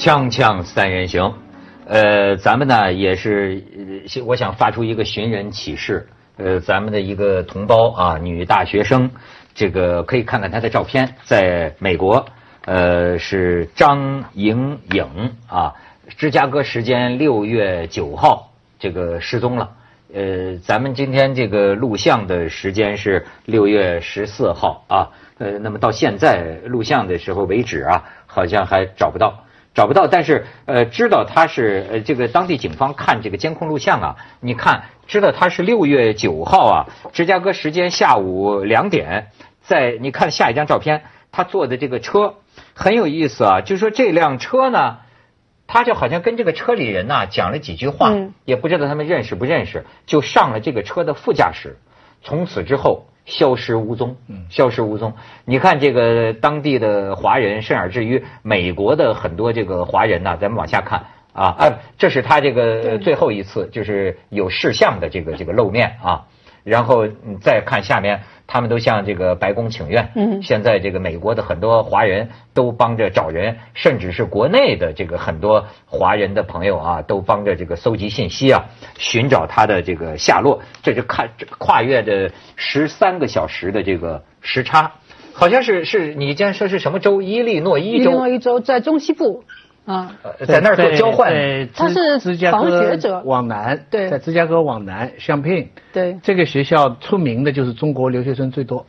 锵锵三人行，呃，咱们呢也是，我想发出一个寻人启事，呃，咱们的一个同胞啊，女大学生，这个可以看看她的照片，在美国，呃，是张莹颖啊，芝加哥时间六月九号这个失踪了，呃，咱们今天这个录像的时间是六月十四号啊，呃，那么到现在录像的时候为止啊，好像还找不到。找不到，但是呃，知道他是呃，这个当地警方看这个监控录像啊，你看知道他是六月九号啊，芝加哥时间下午两点，在你看下一张照片，他坐的这个车很有意思啊，就是说这辆车呢，他就好像跟这个车里人呐、讲了几句话，嗯也不知道他们认识不认识，就上了这个车的副驾驶，从此之后消失无踪，消失无踪。你看这个当地的华人，甚而至于美国的很多这个华人呢、咱们往下看啊，哎，这是他这个呃最后一次就是有事项的这个这个露面啊。然后你再看下面，他们都向这个白宫请愿。嗯现在这个美国的很多华人都帮着找人，甚至是国内的这个很多华人的朋友啊，都帮着这个搜集信息啊，寻找他的这个下落。这就看这跨越着十三个小时的这个时差，好像是是你竟然说是什么州？伊利诺伊州伊利诺，伊州在中西部在那儿做交换。在他是芝芝加哥往南，对。在芝加哥往南，香聘对，这个学校出名的就是中国留学生最多，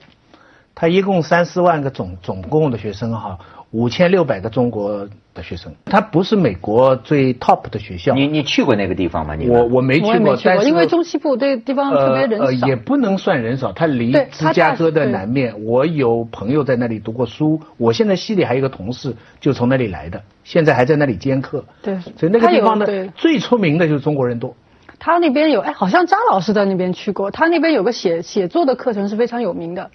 他一共三四万个总总共的学生哈，五千六百个中国的学生，它不是美国最 top 的学校。你你去过那个地方吗？你我我没去过，没去过，但是因为中西部这个地方特别人呃呃，少。也不能算人少，它离芝加哥的南面。我有朋友在那里读过书，我现在系里还有一个同事就从那里来的，现在还在那里兼课。对所以那个地方呢，最出名的就是中国人多。他那边有，哎，好像张老师在那边去过，他那边有个写写作的课程是非常有名的。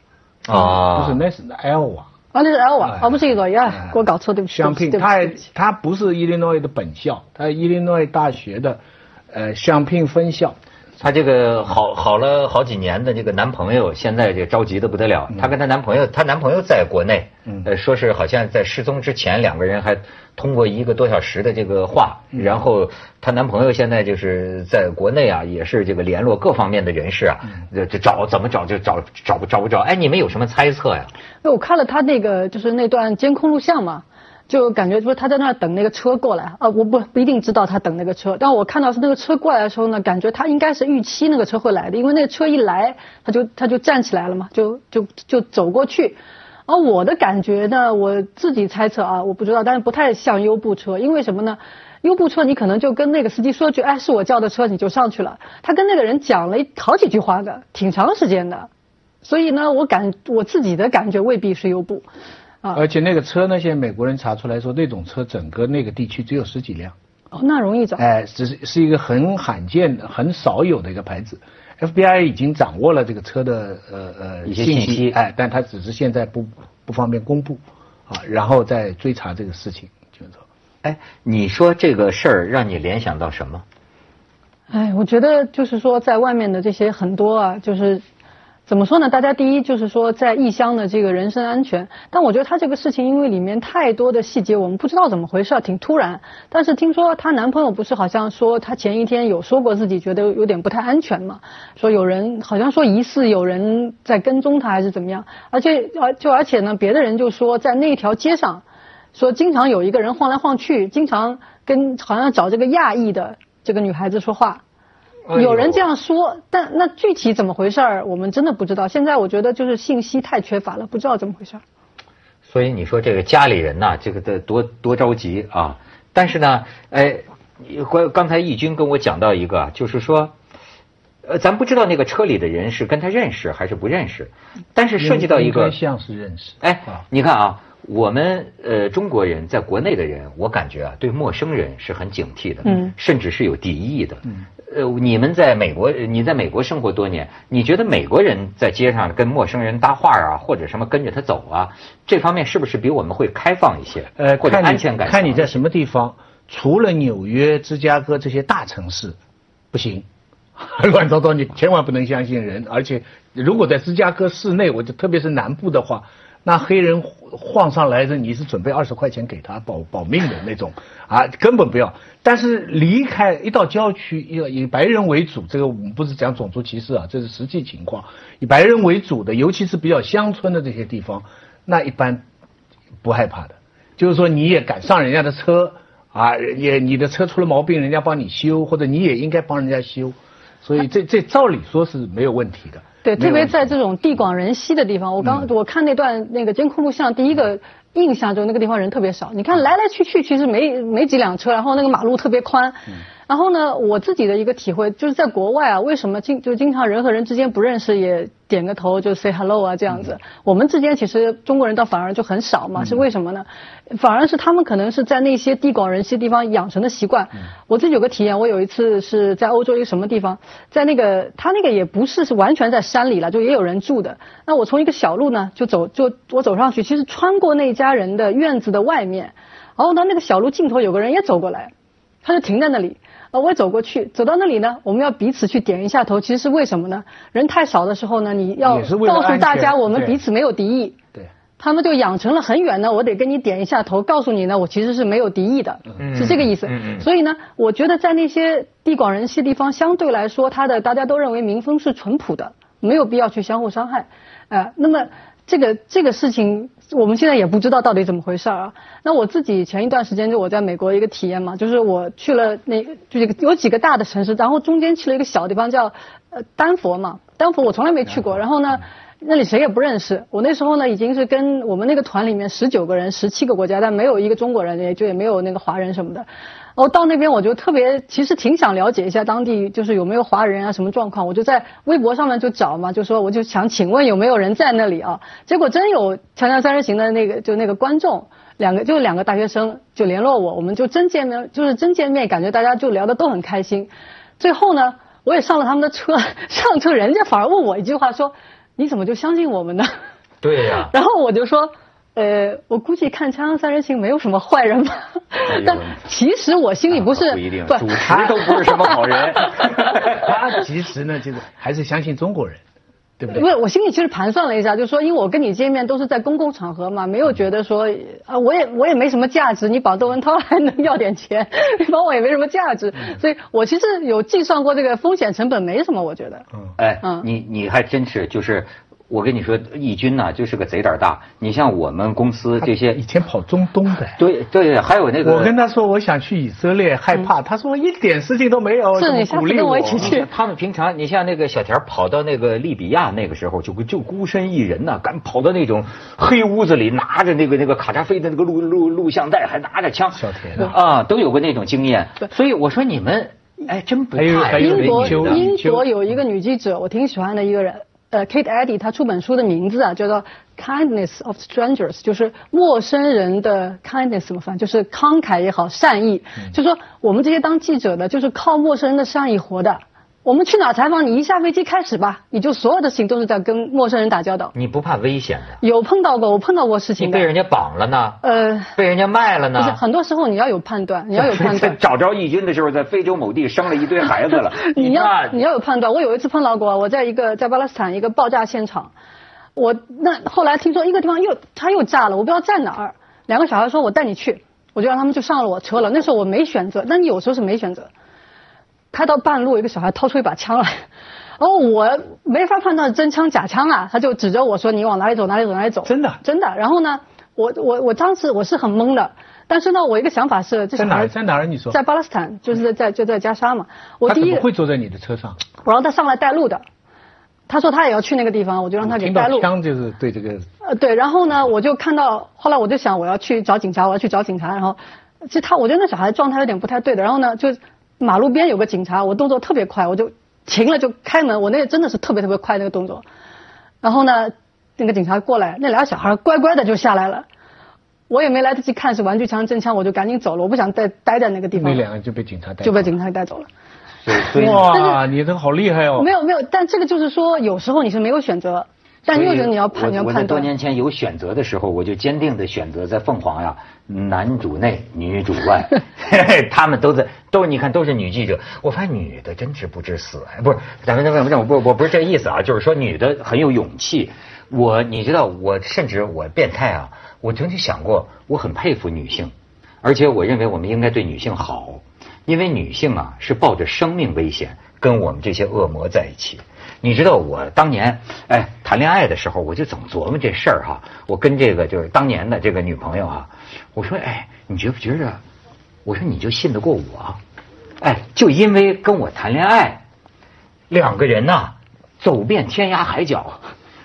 啊，不是，那是 L 啊，啊，那是 L 啊哎，哦，不是一个，哎。呀，给我搞错，对不起，对香聘，不起对不是伊利诺伊的本校，他伊利诺伊大学的，呃，香聘分校。她这个好好了好几年的这个男朋友，现在这着急的不得了。她跟她男朋友，她男朋友在国内，嗯呃，说是好像在失踪之前，两个人还通过一个多小时的这个话，然后她男朋友现在就是在国内啊，也是这个联络各方面的人士啊，这这找怎么找就找找不找不着。哎，你们有什么猜测呀？那我看了她那个就是那段监控录像嘛，就感觉说他在那儿等那个车过来啊，我不不一定知道他等那个车，但我看到是那个车过来的时候呢，感觉他应该是预期那个车会来的，因为那个车一来，他就他就站起来了嘛，就就就走过去。而我的感觉呢，我自己猜测啊，我不知道，但是不太像优步车，因为什么呢？优步车你可能就跟那个司机说句，哎，是我叫的车，你就上去了。他跟那个人讲了好几句话的，挺长时间的。所以呢，我感我自己的感觉未必是优步，啊，而且那个车呢，现在美国人查出来说，那种车整个那个地区只有十几辆，哦，那容易找。哎，只是是一个很罕见的、很少有的一个牌子。FBI 已经掌握了这个车的呃呃一些信息哎，但他只是现在不不方便公布，啊，然后再追查这个事情，就是说。哎，你说这个事儿让你联想到什么？哎，我觉得就是说，在外面的这些很多啊，就是怎么说呢？大家第一就是说，在异乡的这个人身安全，但我觉得他这个事情，因为里面太多的细节，我们不知道怎么回事，挺突然。但是听说她男朋友不是好像说她前一天有说过自己觉得有点不太安全嘛，说有人好像说疑似有人在跟踪她还是怎么样，而且而就而且呢，别的人就说在那条街上。说经常有一个人晃来晃去，经常跟好像找这个亚裔的这个女孩子说话，有人这样说，但那具体怎么回事儿，我们真的不知道。现在我觉得就是信息太缺乏了，不知道怎么回事儿。所以你说这个家里人呐、这个的多多着急啊！但是呢，哎，刚刚才义军跟我讲到一个啊，就是说，呃，咱不知道那个车里的人是跟他认识还是不认识，但是涉及到一个像是认识。哎啊，你看啊，我们呃中国人在国内的人，我感觉啊，对陌生人是很警惕的，嗯甚至是有敌意的。嗯呃，你们在美国，呃你在美国生活多年，你觉得美国人在街上跟陌生人搭话啊，或者什么跟着他走啊，这方面是不是比我们会开放一些？呃，或者看你安全感？看你在什么地方，除了纽约、芝加哥这些大城市，不行，乱糟糟，你千万不能相信人。而且，如果在芝加哥市内，我就特别是南部的话，那黑人晃上来的，你是准备二十块钱给他保保命的那种啊，根本不要。但是离开一到郊区，要以白人为主，这个我们不是讲种族歧视啊，这是实际情况。以白人为主的，尤其是比较乡村的这些地方，那一般不害怕的。就是说你也敢上人家的车啊，也你的车出了毛病，人家帮你修，或者你也应该帮人家修。所以这这照理说是没有问题的。对，特别在这种地广人稀的地方，我刚我看那段那个监控录像，第一个印象就是那个地方人特别少。你看来来去去，其实没没几辆车，然后那个马路特别宽。然后呢，我自己的一个体会就是在国外啊，为什么经就经常人和人之间不认识也点个头就 say hello 啊这样子，我们之间其实中国人倒反而就很少嘛，是为什么呢？反而是他们可能是在那些地广人稀地方养成的习惯。我自己有个体验，我有一次是在欧洲一个什么地方，在那个他那个也不是是完全在山里了，就也有人住的。那我从一个小路呢就走就我走上去，其实穿过那家人的院子的外面，然后呢那个小路尽头有个人也走过来，他就停在那里。啊，我也走过去，走到那里呢，我们要彼此去点一下头。其实是为什么呢？人太少的时候呢，你要告诉大家我们彼此没有敌意。对。他们就养成了很远呢，我得跟你点一下头，告诉你呢，我其实是没有敌意的，是这个意思。所以呢，我觉得在那些地广人稀地方，相对来说，他的大家都认为民风是淳朴的，没有必要去相互伤害。呃，那么这个这个事情。我们现在也不知道到底怎么回事儿啊。那我自己前一段时间就我在美国一个体验嘛，就是我去了那，就是有几个大的城市，然后中间去了一个小地方叫呃丹佛嘛。丹佛我从来没去过，然后呢，那里谁也不认识。我那时候呢已经是跟我们那个团里面十九个人，十七个国家，但没有一个中国人，也就也没有那个华人什么的。哦，到那边我就特别，其实挺想了解一下当地就是有没有华人啊，什么状况。我就在微博上面就找嘛，就说我就想请问有没有人在那里啊？结果真有《锵锵三人行》的那个就那个观众，两个就两个大学生就联络我，我们就真见面，就是真见面，感觉大家就聊得都很开心。最后呢，我也上了他们的车，上车人家反而问我一句话说：“你怎么就相信我们呢？”对呀。然后我就说。呃，我估计看《锵锵三人行》没有什么坏人吧，但其实我心里不是，不一定，主持都不是什么好人。他其实呢，就是还是相信中国人，对不对？不是，我心里其实盘算了一下，就是说，因为我跟你见面都是在公共场合嘛，没有觉得说，啊，我也我也没什么价值，你保窦文涛还能要点钱，你帮我也没什么价值，所以我其实有计算过这个风险成本，没什么，我觉得。嗯，哎，嗯你你还真是就是。我跟你说，义军呢就是个贼胆大。你像我们公司这些以前跑中东的，对对，还有那个。我跟他说我想去以色列，害怕。他说一点事情都没有，是你下次跟我一起去。他们平常，你像那个小田跑到那个利比亚那个时候，就就孤身一人呢，敢跑到那种黑屋子里，拿着那个那个卡扎菲的那个录录录像带，还拿着枪。小田啊，都有过那种经验。所以我说你们，哎，真不怕。英国英国有一个女记者，我挺喜欢的一个人。呃，Kate Eddy，他出本书的名字啊，叫做《Kindness of Strangers》，就是陌生人的 kindness 怎么翻？就是慷慨也好，善意。就说我们这些当记者的，就是靠陌生人的善意活的。我们去哪采访？你一下飞机开始吧，你就所有的事情都是在跟陌生人打交道。你不怕危险的？有碰到过，我碰到过事情。你被人家绑了呢？呃，被人家卖了呢？不是，很多时候你要有判断，你要有判断。找着义军的时候，在非洲某地生了一堆孩子了。你要你要有判断。我有一次碰到过，我在一个在巴勒斯坦一个爆炸现场，我那后来听说一个地方又他又炸了，我不知道在哪儿。两个小孩说：“我带你去。”我就让他们就上了我车了。那时候我没选择，那你有时候是没选择。开到半路，一个小孩掏出一把枪来，然后我没法判断真枪假枪啊，他就指着我说：“你往哪里走？哪里走？哪里走？”真的，真的。然后呢，我我我当时我是很懵的，但是呢，我一个想法是，在哪儿？在哪儿？你说在巴勒斯坦，就是在就在加沙嘛。我第一会坐在你的车上？我让他上来带路的。他说他也要去那个地方，我就让他给带路。枪就是对这个。呃，对。然后呢，我就看到，后来我就想我要去找警察，我要去找警察。然后，其实他我觉得那小孩状态有点不太对的。然后呢，就。马路边有个警察，我动作特别快，我就停了就开门，我那个真的是特别特别快那个动作。然后呢，那个警察过来，那俩小孩乖乖的就下来了。我也没来得及看是玩具枪真枪，我就赶紧走了，我不想再待在那个地方。那两个就被警察带就被警察带走了。哇，你这好厉害哦！没有没有，但这个就是说，有时候你是没有选择。但又是你要判我我在多你要判断。年前有选择的时候，我就坚定的选择在凤凰呀，男主内，女主外，他们都在，都你看都是女记者。我发现女的真是不知死哎，不是，咱们咱们我不我不是这个意思啊，就是说女的很有勇气。我你知道，我甚至我变态啊，我曾经想过，我很佩服女性，而且我认为我们应该对女性好，因为女性啊是抱着生命危险跟我们这些恶魔在一起。你知道我当年哎谈恋爱的时候，我就总琢磨这事儿哈。我跟这个就是当年的这个女朋友啊，我说哎，你觉不觉着？我说你就信得过我？哎，就因为跟我谈恋爱，两个人呐、走遍天涯海角，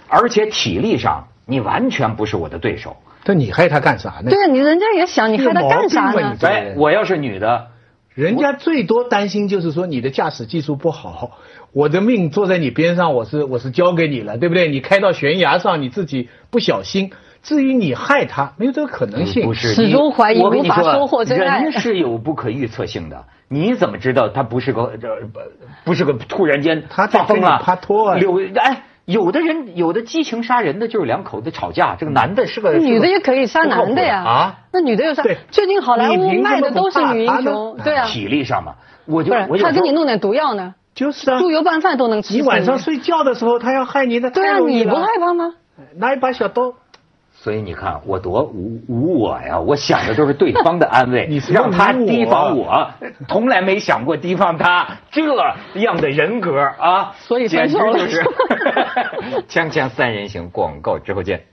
而且体力上你完全不是我的对手。那你害他干啥呢？对啊，你人家也想，你害他干啥呢哎，我要是女的，人家最多担心就是说你的驾驶技术不好，我的命坐在你边上，我是我是交给你了，对不对？你开到悬崖上，你自己不小心。至于你害他，没有这个可能性。不是始终怀疑我跟你说无法收获真爱人是有不可预测性的，你怎么知道他不是个这不不是个突然间发疯了？帕托啊有哎，有的人有的激情杀人的就是两口子吵架，这个男的是个女的也可以杀男的呀。啊。那女的又杀对？最近好莱坞卖的都是女英雄，对啊。体力上嘛，我就，他给你弄点毒药呢，就是啊，猪油拌饭都能吃你晚上睡觉的时候，他要害你的，对啊，你不害怕吗？拿一把小刀，所以你看我多无无我呀！我想的都是对方的安慰，让他提防我，从来没想过提防他这样的人格啊！所以简直就是 锵锵三人行，广告之后见。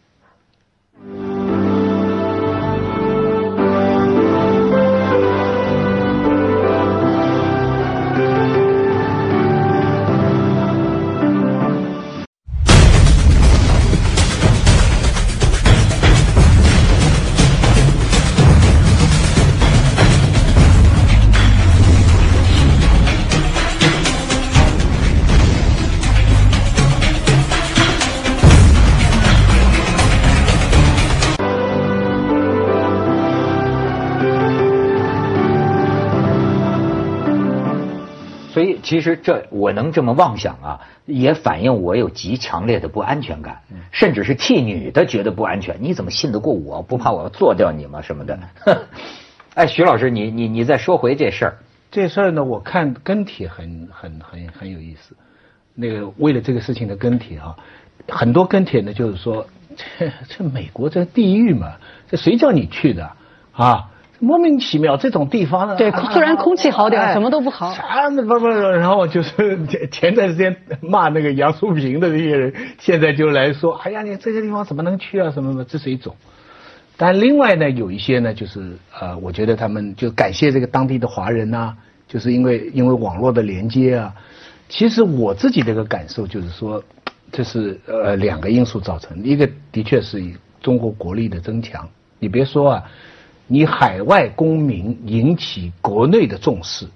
其实这我能这么妄想啊，也反映我有极强烈的不安全感，甚至是替女的觉得不安全。你怎么信得过我？不怕我要做掉你吗？什么的？哎，徐老师，你你你再说回这事儿。这事儿呢，我看跟帖很很很很有意思。那个为了这个事情的跟帖啊，很多跟帖呢就是说，这这美国这地狱嘛，这谁叫你去的啊？莫名其妙这种地方呢，对啊虽然空气好点哎什么都不好啥不不不，然后就是前前段时间骂那个杨树平的这些人，现在就来说，哎呀，你这个地方怎么能去啊？什么什么，这是一种。但另外呢，有一些呢，就是呃，我觉得他们就感谢这个当地的华人呐、就是因为因为网络的连接啊。其实我自己的一个感受就是说，这是呃两个因素造成的，一个的确是以中国国力的增强。你别说啊，你海外公民引起国内的重视，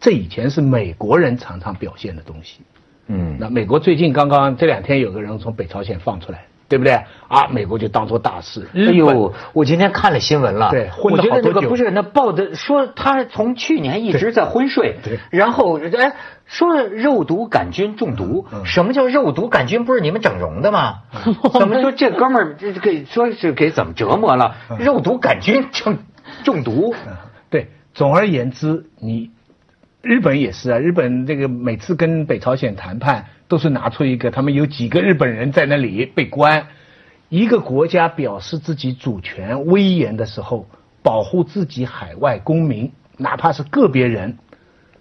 这以前是美国人常常表现的东西。嗯那美国最近刚刚这两天有个人从北朝鲜放出来，对不对？啊，美国就当做大事。哎呦，我今天看了新闻了，对混我觉得了好个不是那报的说他从去年一直在昏睡，对。对。然后哎说肉毒杆菌中毒，嗯什么叫肉毒杆菌？不是你们整容的吗？怎么说这哥们儿这给说是给怎么折磨了？嗯。肉毒杆菌中中毒，对，总而言之，你日本也是啊，日本这个每次跟北朝鲜谈判，都是拿出一个他们有几个日本人在那里被关，一个国家表示自己主权威严的时候，保护自己海外公民，哪怕是个别人，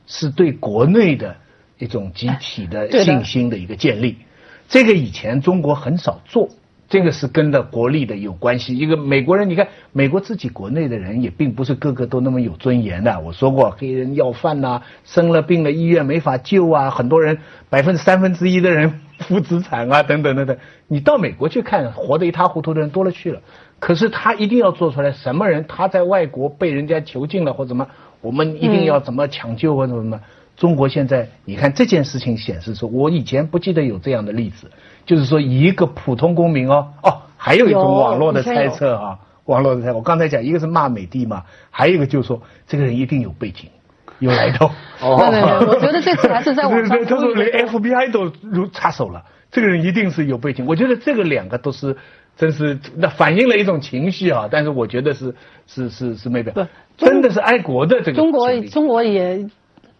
是对国内的一种集体的信心的一个建立。这个以前中国很少做，这个是跟的国力的有关系。一个美国人，你看美国自己国内的人也并不是个个都那么有尊严的。我说过，黑人要饭呐、生了病了医院没法救啊，很多人百分之三分之一的人负资产啊，等等等等。你到美国去看，活得一塌糊涂的人多了去了。可是他一定要做出来，什么人他在外国被人家囚禁了或怎么，我们一定要怎么抢救或者什么。中国现在，你看这件事情显示出，我以前不记得有这样的例子，就是说一个普通公民哦，哦，还有一种网络的猜测啊，网络的猜，我刚才讲一个是骂美帝嘛，还有一个就是说这个人一定有背景，有来头。哦对对对，我觉得这次还是在网上对 对，他说连 FBI 都如插手了，这个人一定是有背景。我觉得这个两个都是，真是那反映了一种情绪啊。但是我觉得是是是是没表，真的是爱国的这个。中国中国也。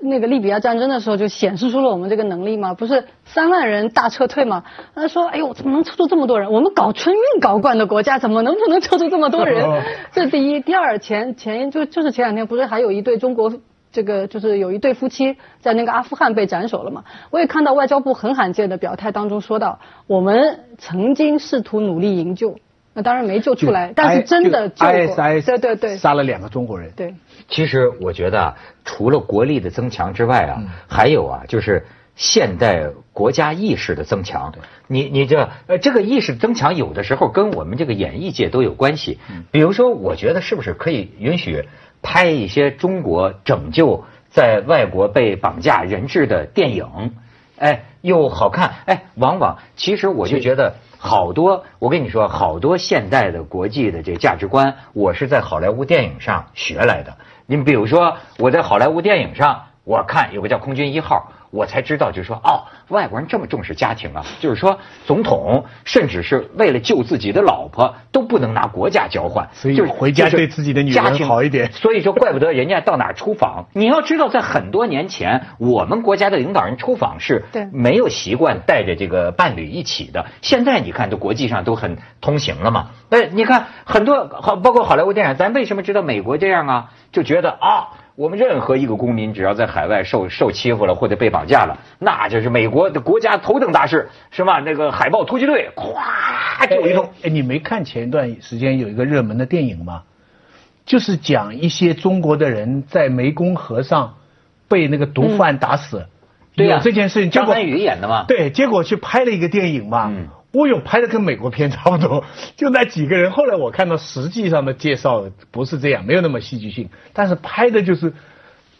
那个利比亚战争的时候就显示出了我们这个能力嘛，不是三万人大撤退嘛？他说：“哎呦，怎么能撤出这么多人？我们搞春运搞惯的国家，怎么能不能撤出这么多人？” 这第一，第二，前前就就是前两天不是还有一对中国这个就是有一对夫妻在那个阿富汗被斩首了嘛？我也看到外交部很罕见的表态当中说到，我们曾经试图努力营救。那当然没救出来，但是真的救过。对对对，杀了两个中国人。对，其实我觉得除了国力的增强之外啊，还有啊，就是现代国家意识的增强。你你这呃，这个意识增强有的时候跟我们这个演艺界都有关系。比如说，我觉得是不是可以允许拍一些中国拯救在外国被绑架人质的电影？哎，又好看。哎，往往其实我就觉得。好多，我跟你说，好多现代的国际的这价值观，我是在好莱坞电影上学来的。你比如说，我在好莱坞电影上，我看有个叫《空军一号》。我才知道，就是说，哦，外国人这么重视家庭啊！就是说，总统甚至是为了救自己的老婆，都不能拿国家交换，所以回家对自己的女人好一点。所以说，怪不得人家到哪出访。你要知道，在很多年前，我们国家的领导人出访是没有习惯带着这个伴侣一起的。现在你看，都国际上都很通行了嘛。哎，你看很多好，包括好莱坞电影，咱为什么知道美国这样啊？就觉得啊。我们任何一个公民，只要在海外受受欺负了或者被绑架了，那就是美国的国家头等大事，是吧？那个海豹突击队，咵就一通。哎，你没看前一段时间有一个热门的电影吗？就是讲一些中国的人在湄公河上被那个毒贩打死，对呀，这件事情，张曼宇演的嘛。对，结果去拍了一个电影嘛。嗯。我有拍的跟美国片差不多，就那几个人。后来我看到实际上的介绍不是这样，没有那么戏剧性。但是拍的就是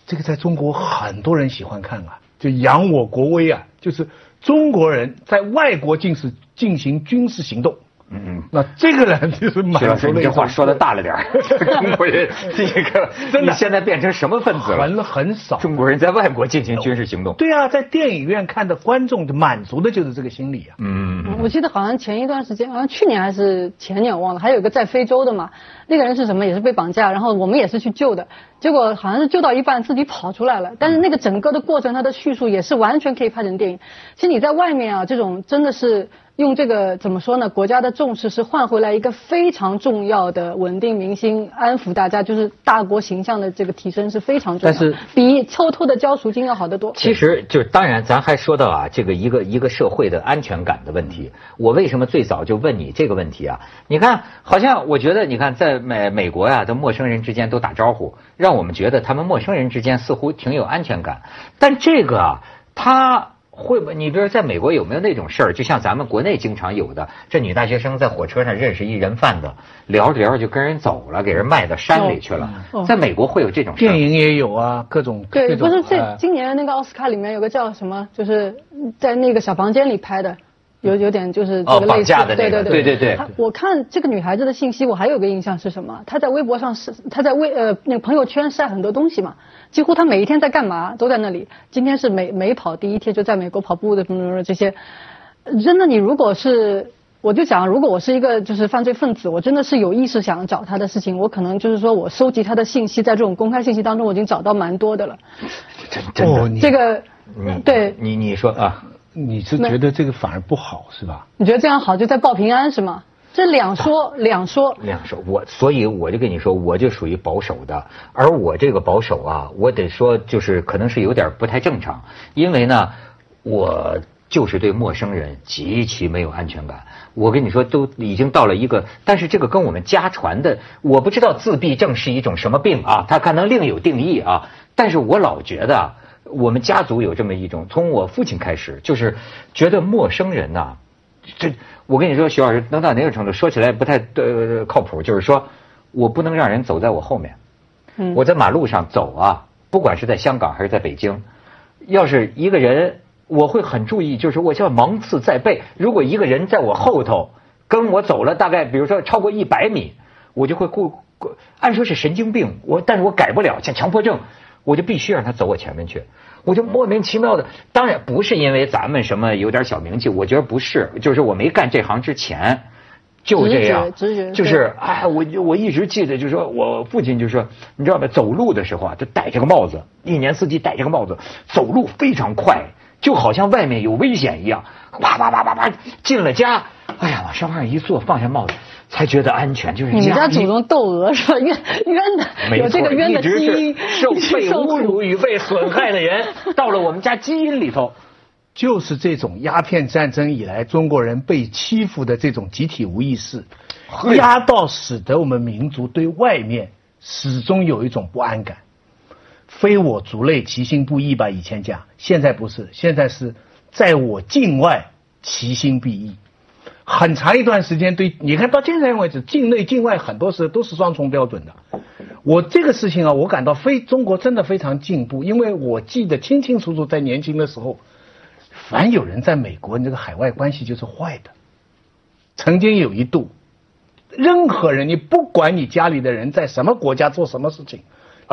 这个，在中国很多人喜欢看啊，就扬我国威啊，就是中国人在外国进是进行军事行动。嗯嗯，那这个人就是满足了。这话说的大了点中国人这个 真的现在变成什么分子了？很很少。中国人在外国进行军事行动。对啊，在电影院看的观众就满足的就是这个心理啊。嗯嗯。我记得好像前一段时间，好像去年还是前年我忘了，还有一个在非洲的嘛，那个人是什么？也是被绑架，然后我们也是去救的，结果好像是救到一半自己跑出来了。但是那个整个的过程，他的叙述也是完全可以拍成电影。其实你在外面啊，这种真的是。用这个怎么说呢？国家的重视是换回来一个非常重要的稳定民心、安抚大家，就是大国形象的这个提升是非常重要。但是比偷偷的交赎金要好得多。其实就是当然，咱还说到啊，这个一个一个社会的安全感的问题。我为什么最早就问你这个问题啊？你看，好像我觉得，你看在美美国呀，的陌生人之间都打招呼，让我们觉得他们陌生人之间似乎挺有安全感。但这个啊，他。会不？你比如在美国有没有那种事儿？就像咱们国内经常有的，这女大学生在火车上认识一人贩子，聊着聊着就跟人走了，给人卖到山里去了。在美国会有这种事电影也有啊，各种对，不是这今年那个奥斯卡里面有个叫什么，就是在那个小房间里拍的。有有点就是这个类似，对对对对对。我看这个女孩子的信息，我还有个印象是什么？她在微博上是她在微呃那个朋友圈晒很多东西嘛，几乎她每一天在干嘛都在那里。今天是美美跑第一天，就在美国跑步的什么什么这些。真的，你如果是我就讲，如果我是一个就是犯罪分子，我真的是有意识想找他的事情，我可能就是说我收集他的信息，在这种公开信息当中，我已经找到蛮多的了。真真的，这个对，你你说啊。你是觉得这个反而不好是吧？你觉得这样好就在报平安是吗？这两说 两说两说，我所以我就跟你说，我就属于保守的，而我这个保守啊，我得说就是可能是有点不太正常，因为呢，我就是对陌生人极其没有安全感。我跟你说，都已经到了一个，但是这个跟我们家传的，我不知道自闭症是一种什么病啊，它可能另有定义啊，但是我老觉得。我们家族有这么一种，从我父亲开始，就是觉得陌生人呐，这我跟你说，徐老师能到哪个程度？说起来不太呃靠谱，就是说我不能让人走在我后面。嗯，我在马路上走啊，不管是在香港还是在北京，要是一个人，我会很注意，就是我叫芒刺在背。如果一个人在我后头跟我走了大概，比如说超过一百米，我就会过，按说是神经病，我但是我改不了，像强迫症。我就必须让他走我前面去。我就莫名其妙的，当然不是因为咱们什么有点小名气，我觉得不是，就是我没干这行之前。就这样，就是哎，我我一直记得，就是说我父亲就说，你知道吧？走路的时候啊，就戴这个帽子，一年四季戴这个帽子，走路非常快，就好像外面有危险一样，啪啪啪啪啪进了家，哎呀，往沙发上一坐，放下帽子，才觉得安全。就是你们家祖宗窦娥是吧？冤 冤的，有这个冤的基因，受被侮辱与被损害的人，到了我们家基因里头。就是这种鸦片战争以来中国人被欺负的这种集体无意识，压到使得我们民族对外面始终有一种不安感。非我族类，其心不异吧？以前讲，现在不是，现在是在我境外，其心必异。很长一段时间，对，你看到现在为止，境内境外很多时候都是双重标准的。我这个事情啊，我感到非中国真的非常进步，因为我记得清清楚楚，在年轻的时候。凡有人在美国，你这个海外关系就是坏的。曾经有一度，任何人，你不管你家里的人在什么国家做什么事情，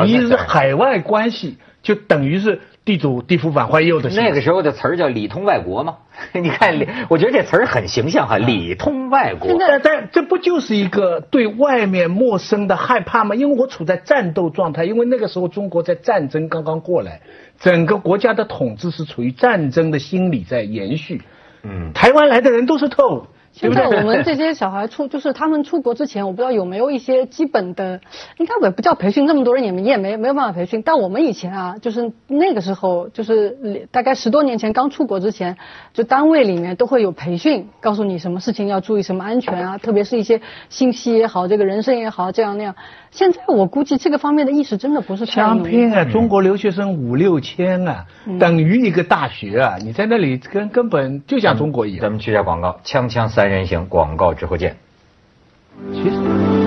你是海外关系，就等于是地主地府反坏右的。那个时候的词儿叫里通外国嘛？你看，我觉得这词儿很形象哈，里通外国。但但这不就是一个对外面陌生的害怕吗？因为我处在战斗状态，因为那个时候中国在战争刚刚过来。整个国家的统治是处于战争的心理在延续。嗯，台湾来的人都是透。现在我们这些小孩出，就是他们出国之前，我不知道有没有一些基本的，应该也不叫培训，那么多人也没也没没有办法培训。但我们以前啊，就是那个时候，就是大概十多年前刚出国之前，就单位里面都会有培训，告诉你什么事情要注意，什么安全啊，特别是一些信息也好，这个人生也好，这样那样。现在我估计这个方面的意识真的不是太相拼啊！中国留学生五六千啊，等于一个大学啊！你在那里根根本就像中国一样。咱们去下广告，锵锵三人行，广告之后见。其实。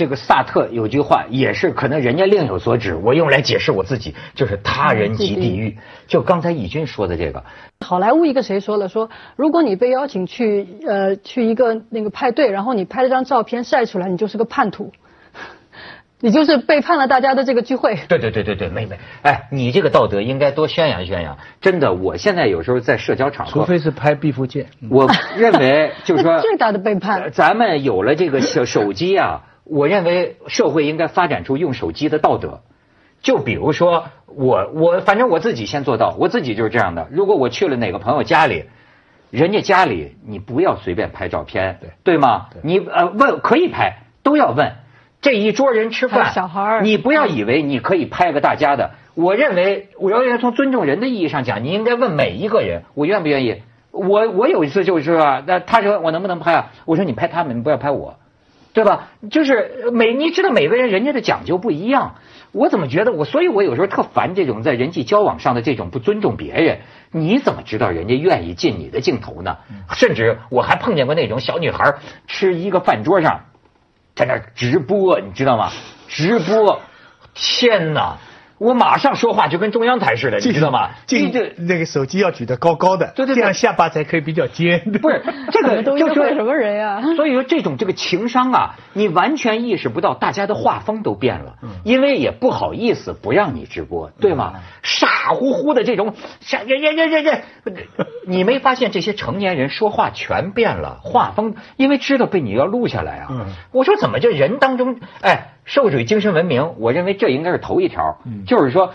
这个萨特有句话也是，可能人家另有所指，我用来解释我自己，就是他人即地狱。就刚才义军说的这个，好莱坞一个谁说了说，如果你被邀请去呃去一个那个派对，然后你拍了张照片晒出来，你就是个叛徒，你就是背叛了大家的这个聚会。对对对对对，妹妹，哎，你这个道德应该多宣扬宣扬。真的，我现在有时候在社交场合，除非是拍毕福剑，我认为就是说 最大的背叛。咱们有了这个手手机啊。我认为社会应该发展出用手机的道德，就比如说我我反正我自己先做到，我自己就是这样的。如果我去了哪个朋友家里，人家家里你不要随便拍照片，对对吗？你呃问可以拍，都要问。这一桌人吃饭，小孩你不要以为你可以拍个大家的。我认为我要从尊重人的意义上讲，你应该问每一个人，我愿不愿意？我我有一次就是啊，那他说我能不能拍啊？我说你拍他们，你不要拍我。对吧？就是每你知道每个人人家的讲究不一样，我怎么觉得我？所以我有时候特烦这种在人际交往上的这种不尊重别人。你怎么知道人家愿意进你的镜头呢？甚至我还碰见过那种小女孩吃一个饭桌上，在那直播，你知道吗？直播，天哪！我马上说话就跟中央台似的，你知道吗？这这那个手机要举得高高的，对对，这样下巴才可以比较尖。不是这个 都是什么人呀？所以说这种这个情商啊，你完全意识不到，大家的画风都变了，因为也不好意思不让你直播，对吗？傻乎乎的这种，傻呀呀呀呀呀！你没发现这些成年人说话全变了，画风，因为知道被你要录下来啊。我说怎么这人当中，哎。受水精神文明，我认为这应该是头一条，就是说，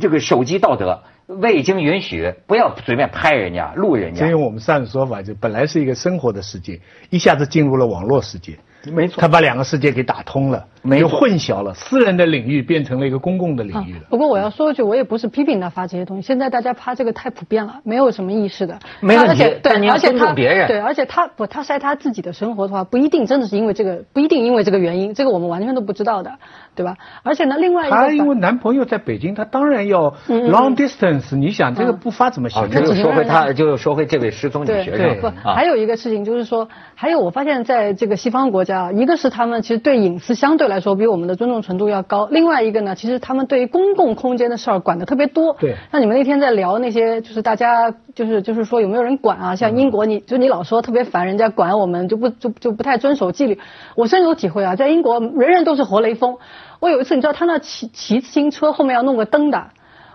这个手机道德未经允许，不要随便拍人家、录人家。这用我们上次说法，就本来是一个生活的世界，一下子进入了网络世界。没错，他把两个世界给打通了，又混淆了，私人的领域变成了一个公共的领域了。不过我要说一句，我也不是批评他发这些东西，现在大家发这个太普遍了，没有什么意识的。没问题，对，而且他别人，对，而且他不，他晒他自己的生活的话，不一定真的是因为这个，不一定因为这个原因，这个我们完全都不知道的，对吧？而且呢，另外一个，他因为男朋友在北京，他当然要 long distance，你想这个不发怎么行？这就说回他，就说回这位失踪女学生。不，还有一个事情就是说，还有我发现在这个西方国家。家，一个是他们其实对隐私相对来说比我们的尊重程度要高，另外一个呢，其实他们对于公共空间的事儿管的特别多。对。那你们那天在聊那些，就是大家就是就是说有没有人管啊？像英国，你就你老说特别烦人家管我们，就不就就不太遵守纪律。我深有体会啊，在英国人人都是活雷锋。我有一次你知道他那骑骑自行车后面要弄个灯的，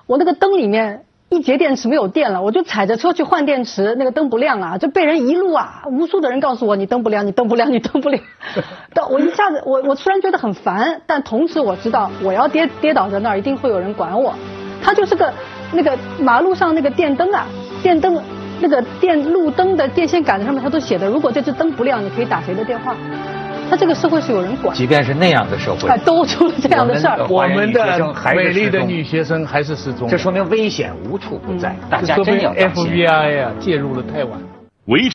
我那个灯里面。一节电池没有电了，我就踩着车去换电池，那个灯不亮啊，就被人一路啊，无数的人告诉我你灯不亮，你灯不亮，你灯不亮。但我一下子，我我突然觉得很烦，但同时我知道我要跌跌倒在那儿，一定会有人管我。它就是个那个马路上那个电灯啊，电灯那个电路灯的电线杆子上面，它都写的，如果这只灯不亮，你可以打谁的电话。他这个社会是有人管，即便是那样的社会，都出了这样的事儿。我们的美丽的女学生还是失踪，这说明危险无处不在。大家真要 FBI 啊介入了太晚。维